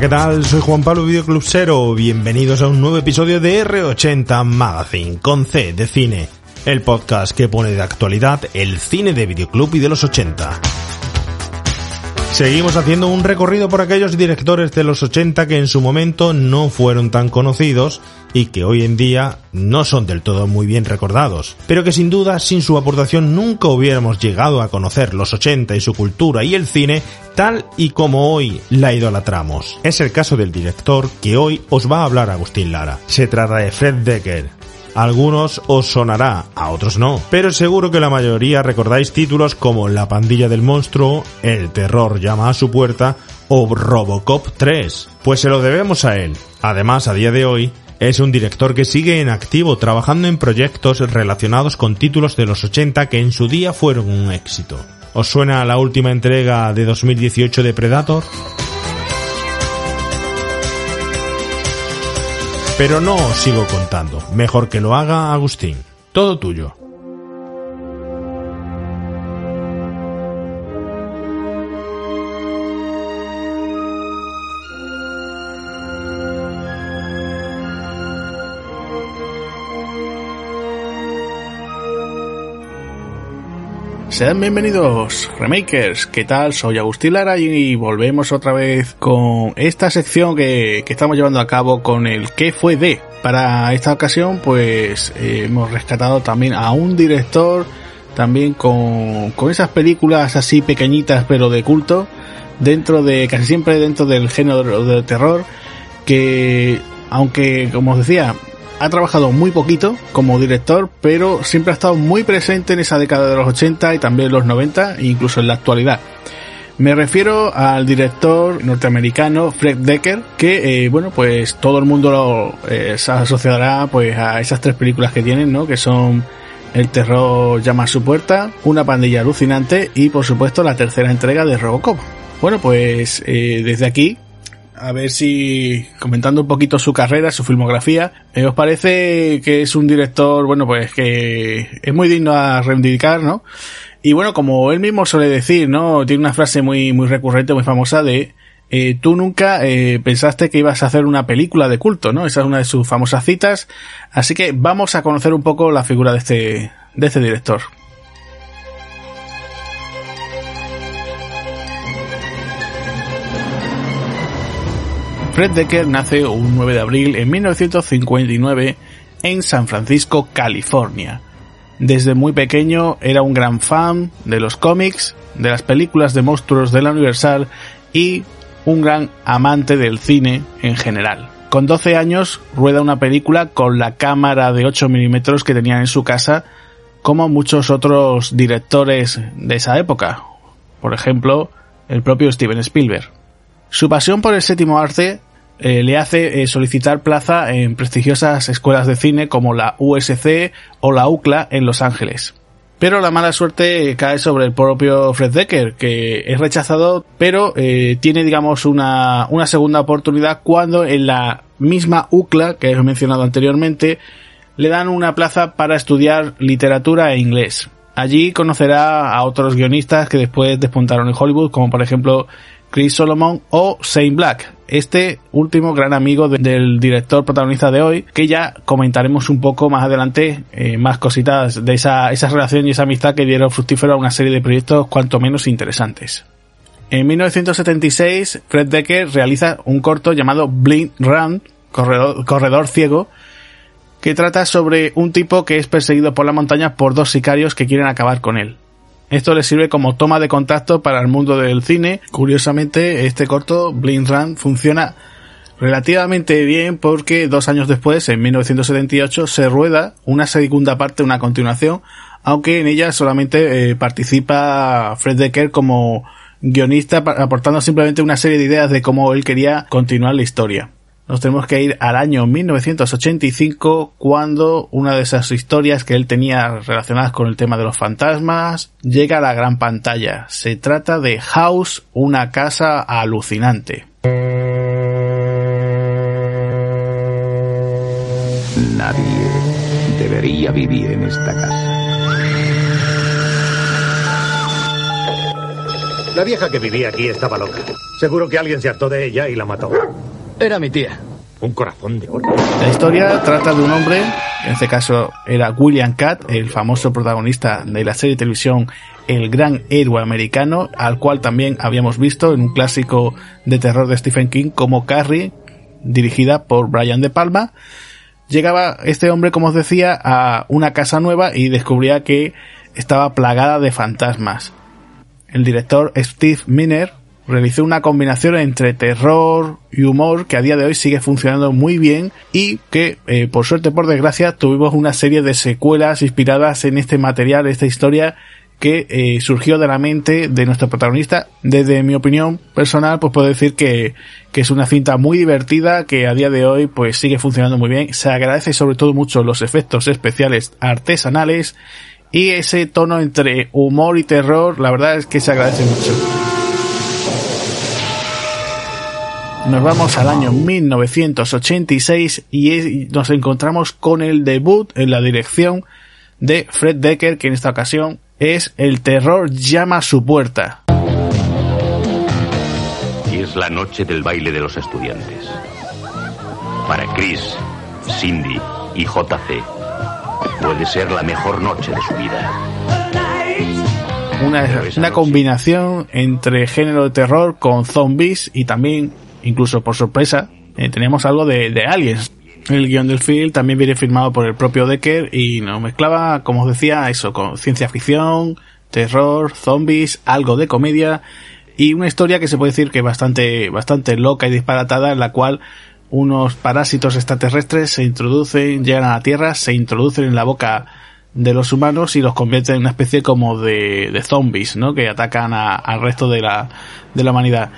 ¿qué tal? Soy Juan Pablo Videoclubsero. Bienvenidos a un nuevo episodio de R80 Magazine con C de cine, el podcast que pone de actualidad el cine de videoclub y de los 80. Seguimos haciendo un recorrido por aquellos directores de los 80 que en su momento no fueron tan conocidos y que hoy en día no son del todo muy bien recordados, pero que sin duda sin su aportación nunca hubiéramos llegado a conocer los 80 y su cultura y el cine tal y como hoy la idolatramos. Es el caso del director que hoy os va a hablar Agustín Lara. Se trata de Fred Decker, algunos os sonará, a otros no, pero seguro que la mayoría recordáis títulos como La pandilla del monstruo, El terror llama a su puerta o Robocop 3. Pues se lo debemos a él. Además, a día de hoy, es un director que sigue en activo trabajando en proyectos relacionados con títulos de los 80 que en su día fueron un éxito. ¿Os suena la última entrega de 2018 de Predator? Pero no os sigo contando. Mejor que lo haga Agustín. Todo tuyo. Sean bienvenidos, remakers. ¿Qué tal? Soy Agustín Lara y volvemos otra vez con esta sección que, que estamos llevando a cabo con el ¿Qué fue de? Para esta ocasión, pues eh, hemos rescatado también a un director, también con, con esas películas así pequeñitas pero de culto, dentro de, casi siempre dentro del género del terror, que aunque, como os decía, ha trabajado muy poquito como director, pero siempre ha estado muy presente en esa década de los 80 y también los 90, e incluso en la actualidad. Me refiero al director norteamericano Fred Decker, que eh, bueno, pues todo el mundo lo eh, se asociará pues a esas tres películas que tienen, ¿no? Que son El terror llama a su puerta, Una pandilla alucinante y por supuesto la tercera entrega de Robocop. Bueno, pues eh, desde aquí a ver si comentando un poquito su carrera, su filmografía, eh, ¿os parece que es un director, bueno, pues que es muy digno a reivindicar, ¿no? Y bueno, como él mismo suele decir, ¿no? Tiene una frase muy, muy recurrente, muy famosa de eh, tú nunca eh, pensaste que ibas a hacer una película de culto, ¿no? Esa es una de sus famosas citas. Así que vamos a conocer un poco la figura de este, de este director. Fred Decker nace un 9 de abril en 1959 en San Francisco, California. Desde muy pequeño era un gran fan de los cómics, de las películas de monstruos de la Universal y un gran amante del cine en general. Con 12 años rueda una película con la cámara de 8 milímetros que tenía en su casa, como muchos otros directores de esa época. Por ejemplo, el propio Steven Spielberg. Su pasión por el séptimo arte eh, le hace eh, solicitar plaza en prestigiosas escuelas de cine como la USC o la UCLA en Los Ángeles. Pero la mala suerte cae sobre el propio Fred Decker, que es rechazado, pero eh, tiene, digamos, una, una segunda oportunidad cuando en la misma UCLA, que he mencionado anteriormente, le dan una plaza para estudiar literatura e inglés. Allí conocerá a otros guionistas que después despuntaron en Hollywood, como por ejemplo Chris Solomon o Shane Black, este último gran amigo de, del director protagonista de hoy, que ya comentaremos un poco más adelante eh, más cositas de esa, esa relación y esa amistad que dieron fructífero a una serie de proyectos cuanto menos interesantes. En 1976, Fred Decker realiza un corto llamado Blind Run, corredor, corredor ciego, que trata sobre un tipo que es perseguido por la montaña por dos sicarios que quieren acabar con él. Esto le sirve como toma de contacto para el mundo del cine. Curiosamente, este corto, Blind Run, funciona relativamente bien porque dos años después, en 1978, se rueda una segunda parte, una continuación, aunque en ella solamente eh, participa Fred Decker como guionista, aportando simplemente una serie de ideas de cómo él quería continuar la historia nos tenemos que ir al año 1985 cuando una de esas historias que él tenía relacionadas con el tema de los fantasmas llega a la gran pantalla. Se trata de House, una casa alucinante. Nadie debería vivir en esta casa. La vieja que vivía aquí estaba loca. Seguro que alguien se hartó de ella y la mató. Era mi tía. Un corazón de oro. La historia trata de un hombre, en este caso era William Catt, el famoso protagonista de la serie de televisión El Gran Héroe Americano, al cual también habíamos visto en un clásico de terror de Stephen King como Carrie, dirigida por Brian De Palma. Llegaba este hombre, como os decía, a una casa nueva y descubría que estaba plagada de fantasmas. El director Steve Miner realizó una combinación entre terror y humor que a día de hoy sigue funcionando muy bien y que eh, por suerte por desgracia tuvimos una serie de secuelas inspiradas en este material, esta historia que eh, surgió de la mente de nuestro protagonista. Desde mi opinión personal, pues puedo decir que, que, es una cinta muy divertida que a día de hoy pues sigue funcionando muy bien. Se agradece sobre todo mucho los efectos especiales artesanales y ese tono entre humor y terror, la verdad es que se agradece mucho. Nos vamos al año 1986 y nos encontramos con el debut en la dirección de Fred Decker, que en esta ocasión es El terror llama a su puerta. Y es la noche del baile de los estudiantes. Para Chris, Cindy y JC, puede ser la mejor noche de su vida. Una, una combinación entre género de terror con zombies y también incluso por sorpresa, eh, teníamos algo de, de, Aliens. El guion del film también viene firmado por el propio Decker y nos mezclaba, como os decía, eso, con ciencia ficción, terror, zombies, algo de comedia y una historia que se puede decir que bastante, bastante loca y disparatada en la cual unos parásitos extraterrestres se introducen, llegan a la Tierra, se introducen en la boca de los humanos y los convierten en una especie como de, de zombies, ¿no? Que atacan al resto de la, de la humanidad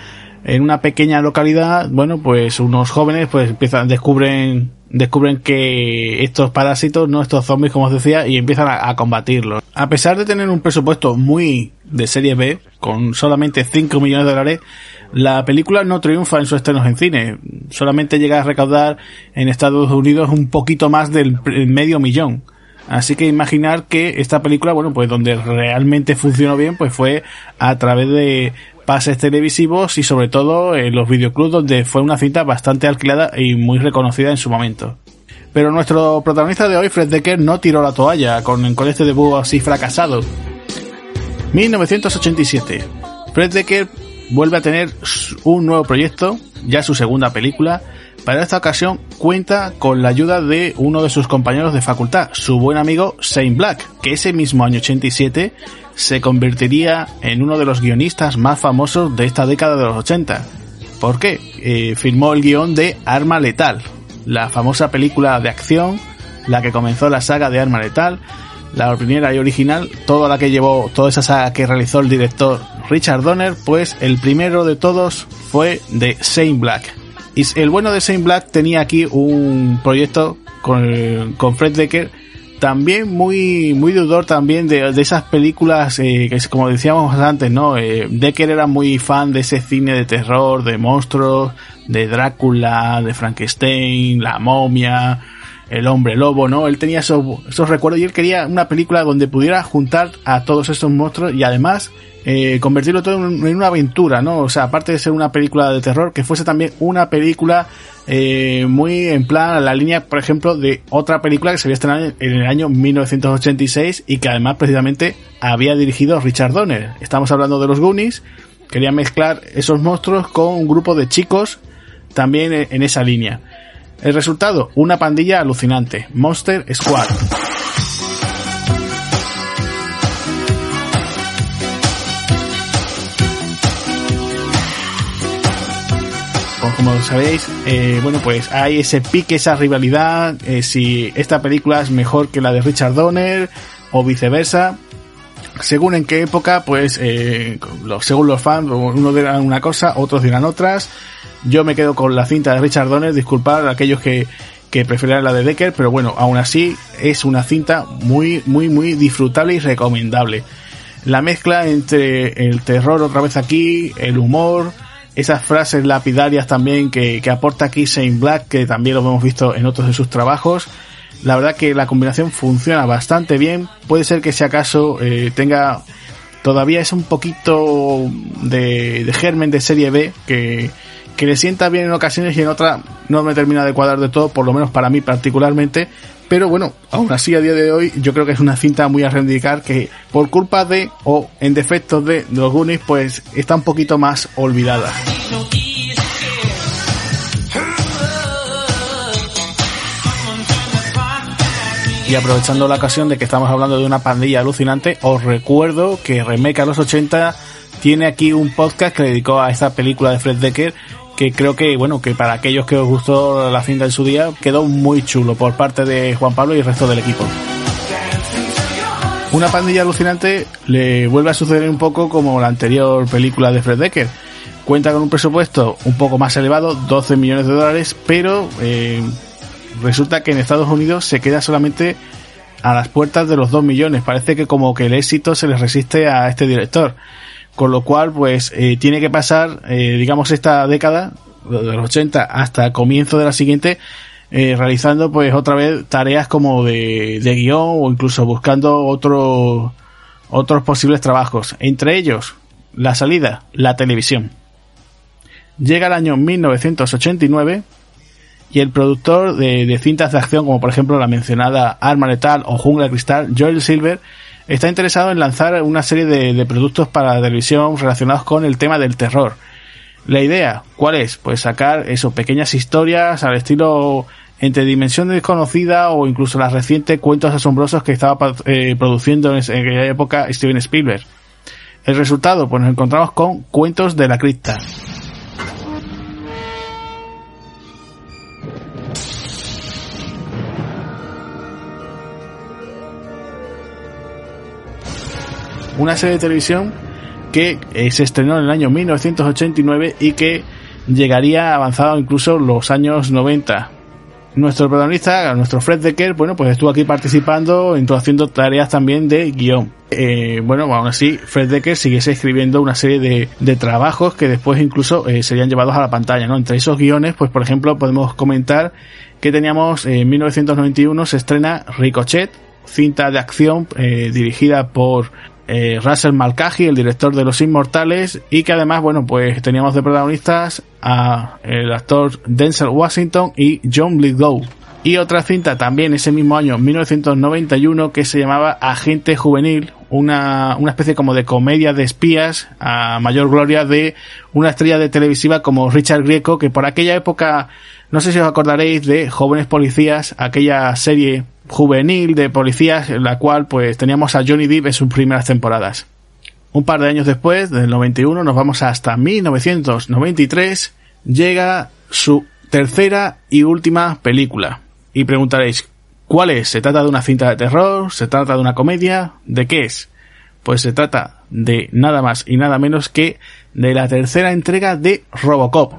en una pequeña localidad, bueno, pues unos jóvenes pues empiezan, descubren, descubren que estos parásitos, no estos zombies como os decía, y empiezan a, a, combatirlos. A pesar de tener un presupuesto muy de serie B, con solamente 5 millones de dólares, la película no triunfa en sus estrenos en cine. Solamente llega a recaudar en Estados Unidos un poquito más del medio millón. Así que imaginar que esta película, bueno, pues donde realmente funcionó bien, pues fue a través de pases televisivos y sobre todo en los videoclubs donde fue una cinta bastante alquilada y muy reconocida en su momento. Pero nuestro protagonista de hoy, Fred Decker, no tiró la toalla con, con este debut así fracasado. 1987. Fred Decker vuelve a tener un nuevo proyecto, ya su segunda película. Para esta ocasión cuenta con la ayuda de uno de sus compañeros de facultad, su buen amigo Shane Black, que ese mismo año 87 se convertiría en uno de los guionistas más famosos de esta década de los 80. ¿Por qué? Eh, firmó el guion de Arma Letal, la famosa película de acción, la que comenzó la saga de Arma Letal, la primera y original, toda la que llevó, toda esa saga que realizó el director Richard Donner, pues el primero de todos fue de Shane Black. Y el bueno de Shane Black tenía aquí un proyecto con, con Fred Decker también muy muy deudor también de, de esas películas eh, que como decíamos antes no eh, Decker era muy fan de ese cine de terror de monstruos de Drácula de Frankenstein la momia el hombre lobo no él tenía esos, esos recuerdos y él quería una película donde pudiera juntar a todos estos monstruos y además eh, convertirlo todo en, en, una aventura, ¿no? O sea, aparte de ser una película de terror, que fuese también una película eh, muy en plan a la línea, por ejemplo, de otra película que se había estrenado en el año 1986 y que además precisamente había dirigido Richard Donner. Estamos hablando de los Goonies, quería mezclar esos monstruos con un grupo de chicos también en esa línea. El resultado, una pandilla alucinante, Monster Squad. Como sabéis, eh, bueno, pues hay ese pique, esa rivalidad, eh, si esta película es mejor que la de Richard Donner o viceversa. Según en qué época, pues, eh, según los fans, unos dirán una cosa, otros dirán otras. Yo me quedo con la cinta de Richard Donner, disculpad a aquellos que, que la de Decker, pero bueno, aún así es una cinta muy, muy, muy disfrutable y recomendable. La mezcla entre el terror otra vez aquí, el humor, esas frases lapidarias también que, que aporta aquí Shane Black, que también lo hemos visto en otros de sus trabajos. La verdad que la combinación funciona bastante bien. Puede ser que si acaso eh, tenga todavía es un poquito de, de germen de serie B que, que le sienta bien en ocasiones y en otras no me termina de cuadrar de todo, por lo menos para mí particularmente. Pero bueno, aún así a día de hoy yo creo que es una cinta muy a reivindicar que por culpa de o en defecto de, de los Goonies pues está un poquito más olvidada. Y aprovechando la ocasión de que estamos hablando de una pandilla alucinante, os recuerdo que Remake a los 80 tiene aquí un podcast que dedicó a esta película de Fred Decker que creo que, bueno, que para aquellos que os gustó la cinta en su día, quedó muy chulo por parte de Juan Pablo y el resto del equipo. Una pandilla alucinante le vuelve a suceder un poco como la anterior película de Fred Decker. Cuenta con un presupuesto un poco más elevado, 12 millones de dólares, pero eh, resulta que en Estados Unidos se queda solamente a las puertas de los 2 millones. Parece que como que el éxito se les resiste a este director. Con lo cual, pues, eh, tiene que pasar, eh, digamos, esta década, de los 80 hasta comienzo de la siguiente, eh, realizando, pues, otra vez tareas como de, de guion o incluso buscando otro, otros posibles trabajos. Entre ellos, la salida, la televisión. Llega el año 1989 y el productor de, de, cintas de acción, como por ejemplo la mencionada Arma Letal o Jungla Cristal, Joel Silver, está interesado en lanzar una serie de, productos para la televisión relacionados con el tema del terror. La idea, ¿cuál es? Pues sacar eso, pequeñas historias al estilo entre Dimensión Desconocida o incluso las recientes Cuentos Asombrosos que estaba eh, produciendo en, en aquella época Steven Spielberg. El resultado, pues nos encontramos con Cuentos de la Cripta. Una serie de televisión que eh, se estrenó en el año 1989 y que llegaría avanzado incluso los años 90. Nuestro protagonista, nuestro Fred Decker, bueno, pues estuvo aquí participando, haciendo tareas también de guion. Eh, bueno, aún así, Fred Decker siguiese escribiendo una serie de, trabajos que después incluso eh, serían llevados a la pantalla. Entre esos guiones, pues por ejemplo, podemos comentar que teníamos en 1991 se estrena Ricochet, cinta de acción dirigida por eh, Russell Malkaji, el director de Los Inmortales, y que además, bueno, pues teníamos de protagonistas a el actor Denzel Washington y John Lithgow. Y otra cinta también ese mismo año, 1991, que se llamaba Agente Juvenil, una, una especie como de comedia de espías a mayor gloria de una estrella de televisiva como Richard Grieco, que por aquella época, no sé si os acordaréis de Jóvenes Policías, aquella serie juvenil de policías en la cual pues teníamos a Johnny Depp en sus primeras temporadas. Un par de años después, del 91, nos vamos hasta 1993, llega su tercera y última película. Y preguntaréis, ¿cuál es? ¿Se trata de una cinta de terror? ¿Se trata de una comedia? ¿De qué es? Pues se trata de nada más y nada menos que de la tercera entrega de Robocop.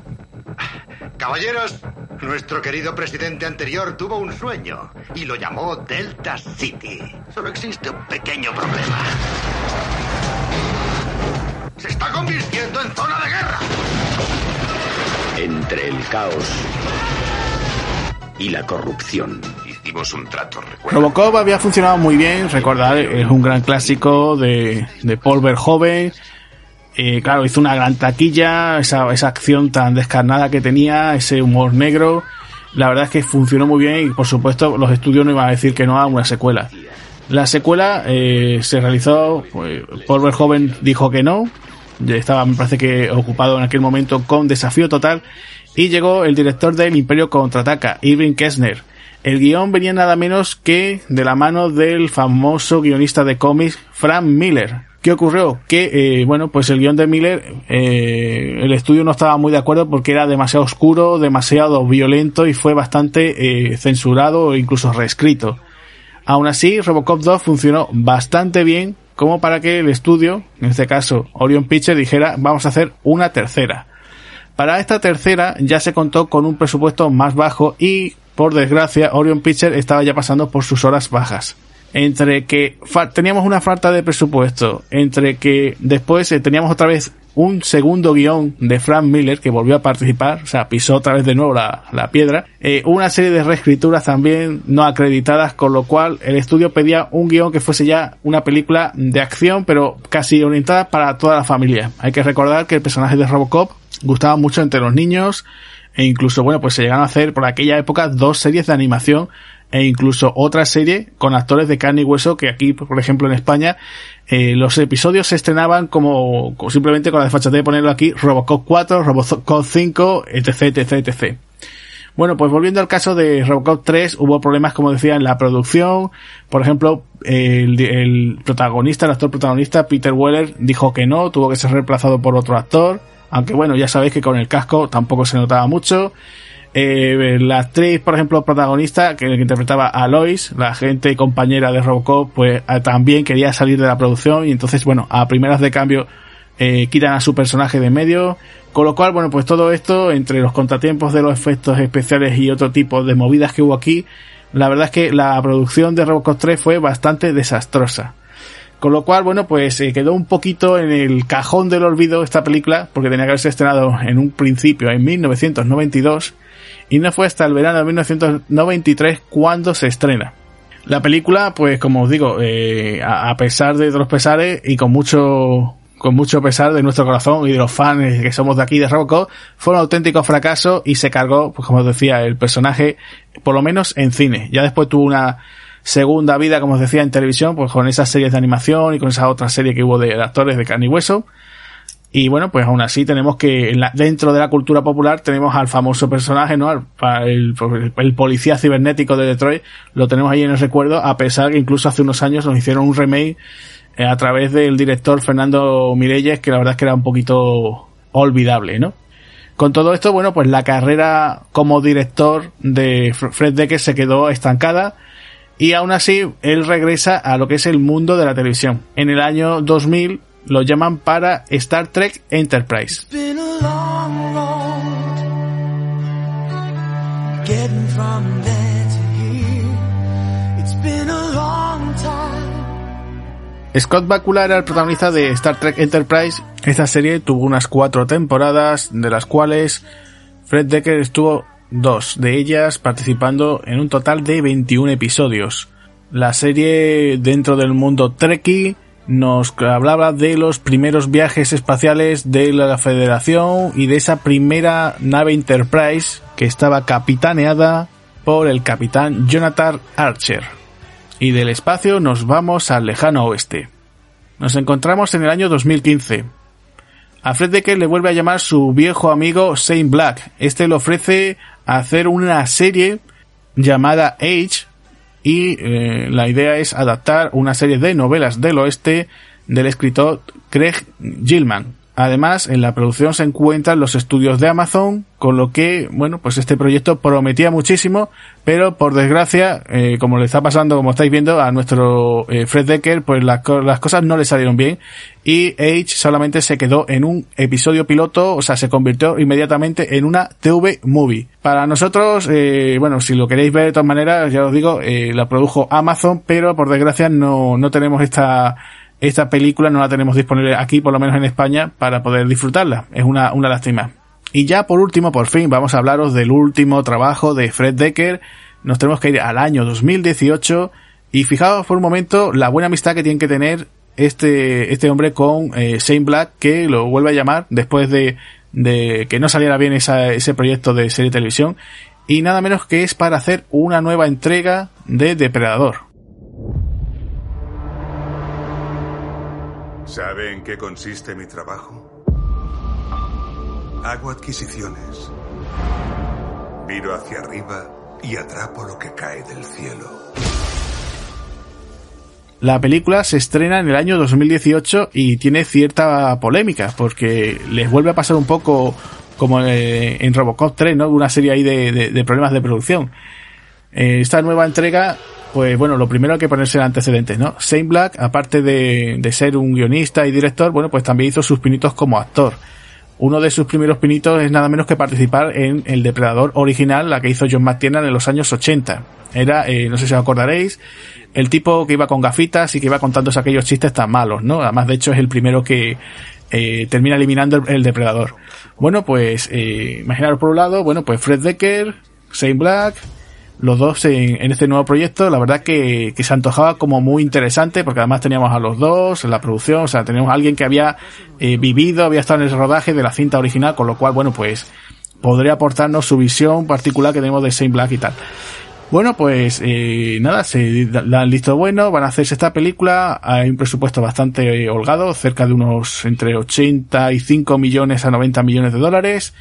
Caballeros, nuestro querido presidente anterior tuvo un sueño y lo llamó Delta City. Solo existe un pequeño problema. Se está convirtiendo en zona de guerra. Entre el caos y la corrupción. Hicimos un trato, recuerda. Robocop había funcionado muy bien, recordad, es un gran clásico de, de Paul Verhoeven eh, claro, hizo una gran taquilla, esa, esa acción tan descarnada que tenía, ese humor negro. La verdad es que funcionó muy bien y por supuesto los estudios no iban a decir que no a una secuela. La secuela eh, se realizó, pues, Paul Verhoeven dijo que no, estaba me parece que ocupado en aquel momento con Desafío Total y llegó el director del Imperio Contraataca, Irving Kessner. El guion venía nada menos que de la mano del famoso guionista de cómics Frank Miller, ¿Qué ocurrió? Que, eh, bueno, pues el guion de Miller, eh, el estudio no estaba muy de acuerdo porque era demasiado oscuro, demasiado violento y fue bastante eh, censurado e incluso reescrito. Aún así, Robocop 2 funcionó bastante bien como para que el estudio, en este caso Orion Pictures, dijera vamos a hacer una tercera. Para esta tercera ya se contó con un presupuesto más bajo y, por desgracia, Orion Pictures estaba ya pasando por sus horas bajas. Entre que teníamos una falta de presupuesto, entre que después eh, teníamos otra vez un segundo guion de Frank Miller que volvió a participar, o sea, pisó otra vez de nuevo la, piedra, eh, una serie de reescrituras también no acreditadas, con lo cual el estudio pedía un guion que fuese ya una película de acción, pero casi orientada para toda la familia. Hay que recordar que el personaje de Robocop gustaba mucho entre los niños, e incluso, bueno, pues se llegaron a hacer por aquella época dos series de animación e incluso otra serie con actores de carne y hueso que aquí, por ejemplo, en España, eh, los episodios se estrenaban como, simplemente con la desfachatez de ponerlo aquí, Robocop 4, Robocop 5, etc, etc, etc. Bueno, pues volviendo al caso de Robocop 3, hubo problemas, como decía, en la producción. Por ejemplo, el, el protagonista, el actor protagonista, Peter Weller, dijo que no, tuvo que ser reemplazado por otro actor. Aunque bueno, ya sabéis que con el casco tampoco se notaba mucho. Eh, la actriz, por ejemplo, protagonista, que, interpretaba a Lois, la agente y compañera de Robocop, pues eh, también quería salir de la producción y entonces, bueno, a primeras de cambio eh, quitan a su personaje de medio. Con lo cual, bueno, pues todo esto, entre los contratiempos de los efectos especiales y otro tipo de movidas que hubo aquí, la verdad es que la producción de Robocop 3 fue bastante desastrosa. Con lo cual, bueno, pues se quedó un poquito en el cajón del olvido esta película, porque tenía que haberse estrenado en un principio en 1992 y no fue hasta el verano de 1993 cuando se estrena. La película, pues como os digo, eh, a, pesar de los pesares y con mucho con mucho pesar de nuestro corazón y de los fans que somos de aquí de Robocop, fue un auténtico fracaso y se cargó, pues como os decía, el personaje, por lo menos en cine. Ya después tuvo una segunda vida, como os decía, en televisión, pues con esas series de animación y con esa otra serie que hubo de actores de carne y hueso. Y bueno, pues aún así tenemos que, dentro de la cultura popular, tenemos al famoso personaje, ¿no? el, el, policía cibernético de Detroit, lo tenemos ahí en el recuerdo, a pesar que incluso hace unos años nos hicieron un remake eh, a través del director Fernando Mirelles, que la verdad es que era un poquito olvidable, ¿no? Con todo esto, bueno, pues la carrera como director de Fred Decker se quedó estancada y aún así él regresa a lo que es el mundo de la televisión. En el año 2000 lo llaman para Star Trek Enterprise. Scott Bakula era el protagonista de Star Trek Enterprise. Esta serie tuvo unas cuatro temporadas, de las cuales Fred Decker estuvo dos de ellas participando en un total de 21 episodios. La serie dentro del mundo Trekkie nos hablaba de los primeros viajes espaciales de la Federación y de esa primera nave Enterprise que estaba capitaneada por el capitán Jonathan Archer. Y del espacio nos vamos al lejano oeste. Nos encontramos en el año 2015. A Fred Decker le vuelve a llamar su viejo amigo Shane Black. Este le ofrece hacer una serie llamada Age y eh, la idea es adaptar una serie de novelas del oeste del escritor Craig Gilman. Además, en la producción se encuentran los estudios de Amazon, con lo que, bueno, pues este proyecto prometía muchísimo, pero por desgracia, eh, como le está pasando, como estáis viendo, a nuestro eh, Fred Decker, pues las, cosas no le salieron bien y Age solamente se quedó en un episodio piloto, o sea, se convirtió inmediatamente en una TV movie. Para nosotros, eh, bueno, si lo queréis ver de todas maneras, ya os digo, la produjo Amazon, pero por desgracia no, no tenemos esta esta película no la tenemos disponible aquí, por lo menos en España, para poder disfrutarla. Es una, una lástima. Y ya por último, por fin, vamos a hablaros del último trabajo de Fred Decker. Nos tenemos que ir al año 2018 y fijaos por un momento la buena amistad que tiene que tener este, este hombre con eh, Shane Black, que lo vuelve a llamar después de, de que no saliera bien ese proyecto de serie de televisión. Y nada menos que es para hacer una nueva entrega de Depredador. ¿Sabe en qué consiste mi trabajo? Hago adquisiciones. Miro hacia arriba y atrapo lo que cae del cielo. La película se estrena en el año 2018 y tiene cierta polémica porque les vuelve a pasar un poco como en Robocop 3, ¿no? Una serie ahí de, problemas de producción. Eh, esta nueva entrega pues bueno, lo primero hay que ponerse en antecedentes, ¿no? Shane Black, aparte de, de, ser un guionista y director, bueno, pues también hizo sus pinitos como actor. Uno de sus primeros pinitos es nada menos que participar en El Depredador original, la que hizo John McTiernan en los años 80. Era, eh, no sé si os acordaréis, el tipo que iba con gafitas y que iba contando aquellos chistes tan malos, ¿no? Además, de hecho, es el primero que eh, termina eliminando el, depredador. Bueno, pues, eh, imaginaros por un lado, bueno, pues Fred Decker, Shane Black, los dos en, este nuevo proyecto, la verdad que, se antojaba como muy interesante, porque además teníamos a los dos en la producción, o sea, teníamos a alguien que había eh, vivido, había estado en el rodaje de la cinta original, con lo cual, bueno, pues podría aportarnos su visión particular que tenemos de Saint Black y tal. Bueno, pues eh, nada, se dan listo bueno, van a hacerse esta película, hay un presupuesto bastante holgado, cerca de unos entre 85 millones a 90 millones de dólares,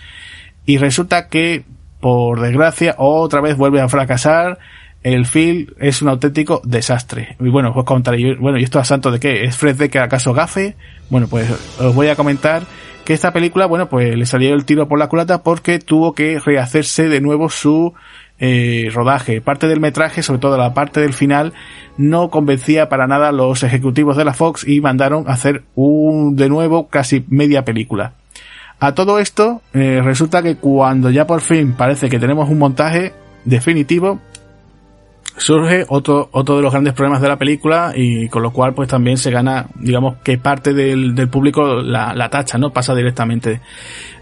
y resulta que por desgracia, otra vez vuelve a fracasar. El film es un auténtico desastre. Y bueno, os contaré, bueno, ¿y esto a santo de qué? ¿Es Fred Decker acaso gafe? Bueno, pues os voy a comentar que esta película, bueno, pues le salió el tiro por la culata porque tuvo que rehacerse de nuevo su eh, rodaje. Parte del metraje, sobre todo la parte del final, no convencía para nada a los ejecutivos de la Fox y mandaron a hacer un, de nuevo casi media película. A todo esto, eh, resulta que cuando ya por fin parece que tenemos un montaje definitivo, surge otro, otro de los grandes problemas de la película y con lo cual pues también se gana, digamos que parte del, del público la, la, tacha, ¿no? Pasa directamente.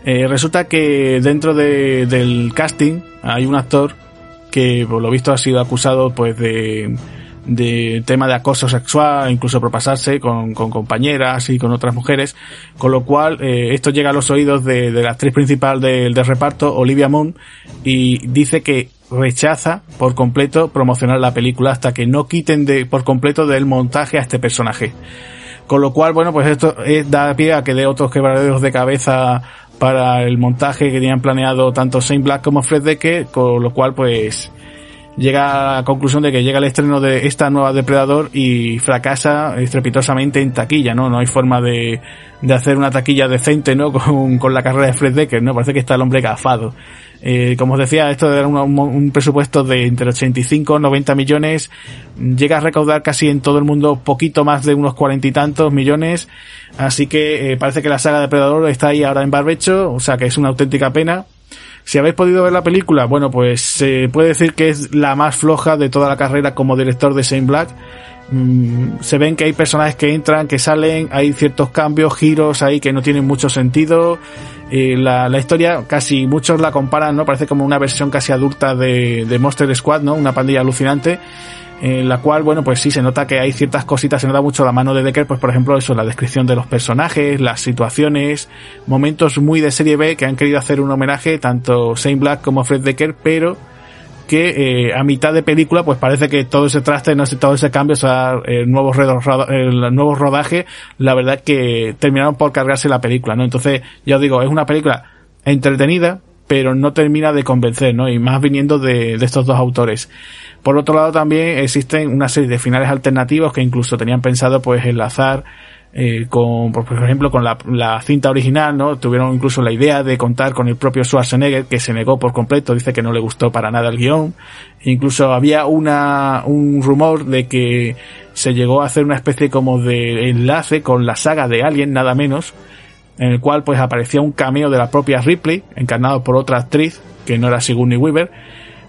Eh, resulta que dentro de, del casting hay un actor que por lo visto ha sido acusado pues de de tema de acoso sexual, incluso propasarse con, con compañeras y con otras mujeres, con lo cual eh, esto llega a los oídos de, de la actriz principal del, del reparto, Olivia Munn, y dice que rechaza por completo promocionar la película hasta que no quiten de, por completo del montaje a este personaje. Con lo cual, bueno, pues esto es, da pie a que dé otros quebraderos de cabeza para el montaje que tenían planeado tanto Saint Black como Fred Decker, con lo cual, pues, llega a la conclusión de que llega el estreno de esta nueva Depredador y fracasa estrepitosamente en taquilla, ¿no? No hay forma de, de hacer una taquilla decente, ¿no? Con, con la carrera de Fred Decker, ¿no? Parece que está el hombre gafado. Eh, como os decía, esto era un, un, presupuesto de entre 85 y 90 millones. Llega a recaudar casi en todo el mundo poquito más de unos cuarenta y tantos millones. Así que eh, parece que la saga Depredador está ahí ahora en barbecho, o sea que es una auténtica pena. Si habéis podido ver la película, bueno, pues se puede decir que es la más floja de toda la carrera como director de Saint Black. Mm, se ven que hay personajes que entran, que salen, hay ciertos cambios, giros ahí que no tienen mucho sentido. Eh, la, la, historia casi muchos la comparan, ¿no? Parece como una versión casi adulta de, de Monster Squad, ¿no? Una pandilla alucinante en la cual, bueno, pues sí, se nota que hay ciertas cositas, se nota mucho la mano de Decker, pues por ejemplo eso, la descripción de los personajes, las situaciones, momentos muy de serie B que han querido hacer un homenaje tanto Shane Black como Fred Decker, pero que eh, a mitad de película pues parece que todo ese traste, no sé, todo ese cambio, o sea, el nuevo, el nuevo rodaje, la verdad que terminaron por cargarse la película, ¿no? Entonces, ya os digo, es una película entretenida, pero no termina de convencer, ¿no? Y más viniendo de, de estos dos autores. Por otro lado, también existen una serie de finales alternativos que incluso tenían pensado pues enlazar eh, con, por ejemplo, con la, la, cinta original, ¿no? Tuvieron incluso la idea de contar con el propio Schwarzenegger, que se negó por completo, dice que no le gustó para nada el guion. Incluso había una, un rumor de que se llegó a hacer una especie como de enlace con la saga de Alien, nada menos, en el cual pues aparecía un cameo de la propia Ripley, encarnado por otra actriz, que no era Sigourney Weaver,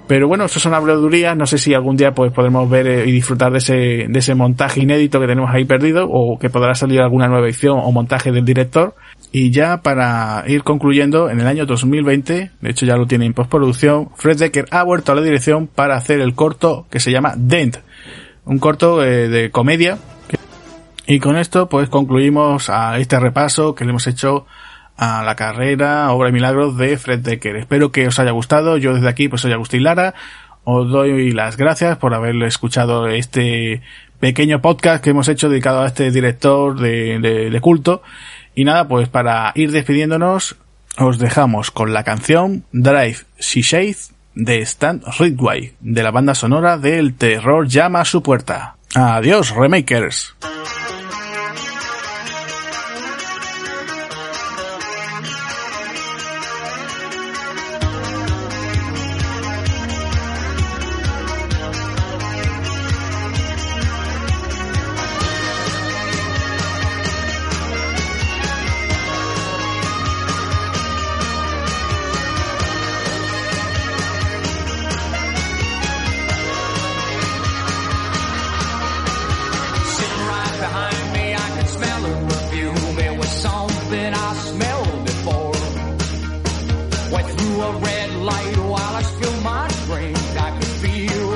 pero bueno, eso son habladurías, no sé si algún día pues podremos ver eh, y disfrutar de ese, de ese montaje inédito que tenemos ahí perdido, o que podrá salir alguna nueva edición o montaje del director. Y ya para ir concluyendo, en el año 2020, de hecho ya lo tiene en postproducción, Fred Decker ha vuelto a la dirección para hacer el corto que se llama Dent. Un corto eh, de comedia. Y con esto pues concluimos a este repaso que le hemos hecho a la carrera Obra y Milagros de Fred Decker. Espero que os haya gustado. Yo desde aquí, pues soy Agustín Lara. Os doy las gracias por haber escuchado este pequeño podcast que hemos hecho dedicado a este director de, culto. Y nada, pues para ir despidiéndonos, os dejamos con la canción Drive She Shade de Stan Ridgway, de la banda sonora del Terror llama a su puerta. Adiós, remakers.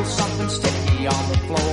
something sticky on the floor.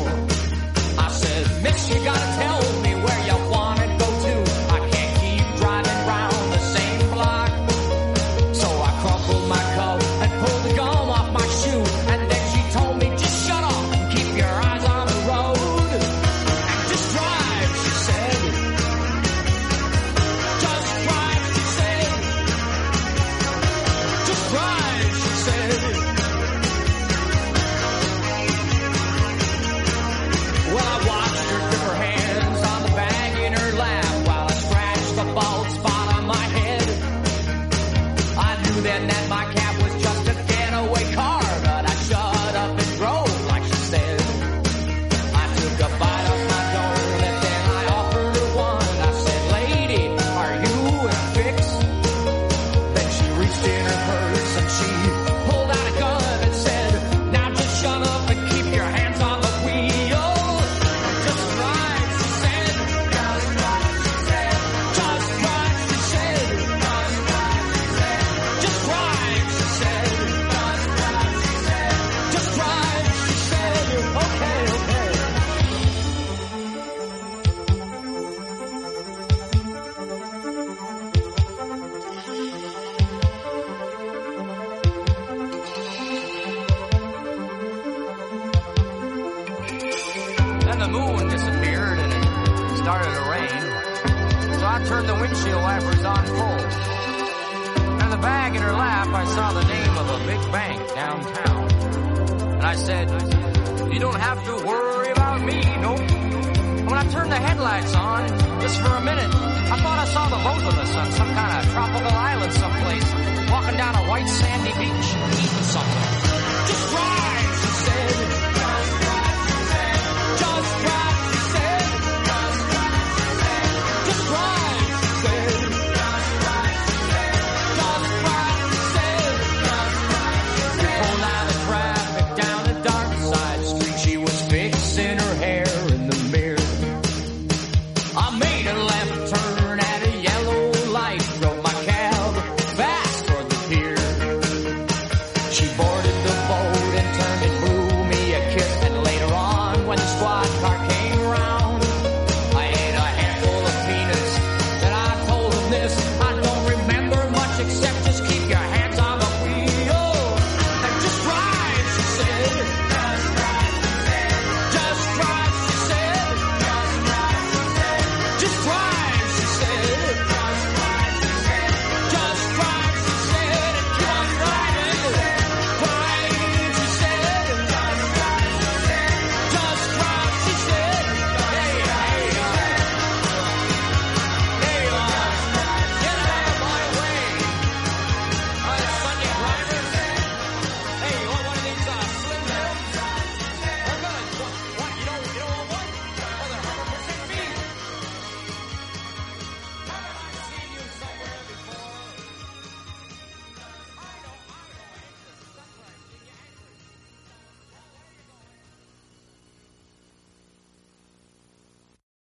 me, you. When I turned the headlights on, just for a minute, I thought I saw the both of us on some kind of tropical island someplace, walking down a white sandy beach, eating something. Just rise, she said.